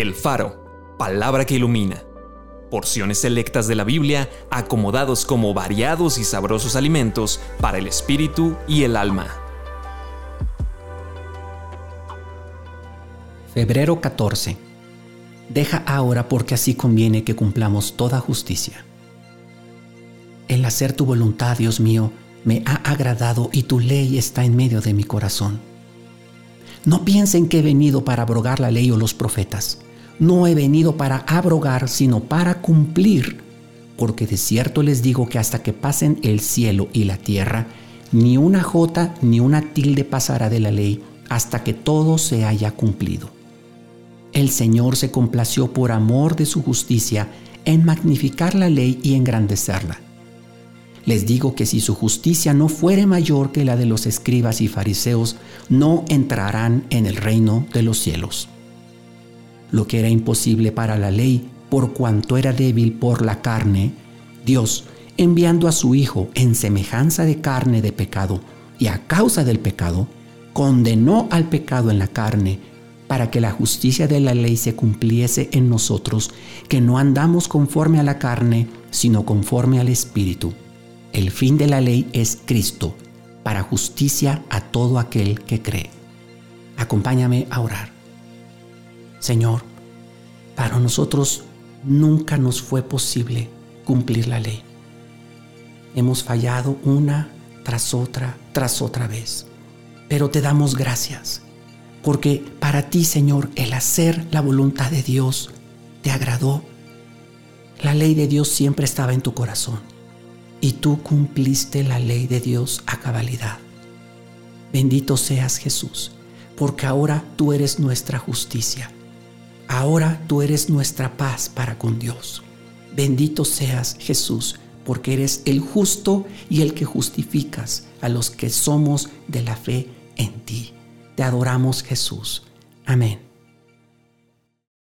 El Faro, palabra que ilumina. Porciones selectas de la Biblia acomodados como variados y sabrosos alimentos para el espíritu y el alma. Febrero 14. Deja ahora porque así conviene que cumplamos toda justicia. El hacer tu voluntad, Dios mío, me ha agradado y tu ley está en medio de mi corazón. No piensen que he venido para abrogar la ley o los profetas. No he venido para abrogar, sino para cumplir. Porque de cierto les digo que hasta que pasen el cielo y la tierra, ni una jota ni una tilde pasará de la ley hasta que todo se haya cumplido. El Señor se complació por amor de su justicia en magnificar la ley y engrandecerla. Les digo que si su justicia no fuere mayor que la de los escribas y fariseos, no entrarán en el reino de los cielos. Lo que era imposible para la ley, por cuanto era débil por la carne, Dios, enviando a su Hijo en semejanza de carne de pecado, y a causa del pecado, condenó al pecado en la carne, para que la justicia de la ley se cumpliese en nosotros, que no andamos conforme a la carne, sino conforme al Espíritu. El fin de la ley es Cristo, para justicia a todo aquel que cree. Acompáñame a orar. Señor, para nosotros nunca nos fue posible cumplir la ley. Hemos fallado una tras otra, tras otra vez. Pero te damos gracias, porque para ti, Señor, el hacer la voluntad de Dios te agradó. La ley de Dios siempre estaba en tu corazón y tú cumpliste la ley de Dios a cabalidad. Bendito seas Jesús, porque ahora tú eres nuestra justicia. Ahora tú eres nuestra paz para con Dios. Bendito seas Jesús, porque eres el justo y el que justificas a los que somos de la fe en ti. Te adoramos Jesús. Amén.